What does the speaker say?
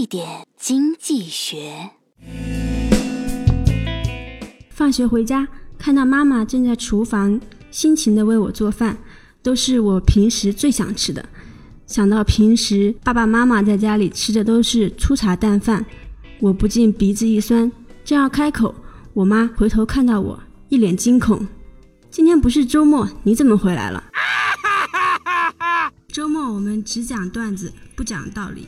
一点经济学。放学回家，看到妈妈正在厨房辛勤的为我做饭，都是我平时最想吃的。想到平时爸爸妈妈在家里吃的都是粗茶淡饭，我不禁鼻子一酸，正要开口，我妈回头看到我，一脸惊恐：“今天不是周末，你怎么回来了？”周末我们只讲段子，不讲道理。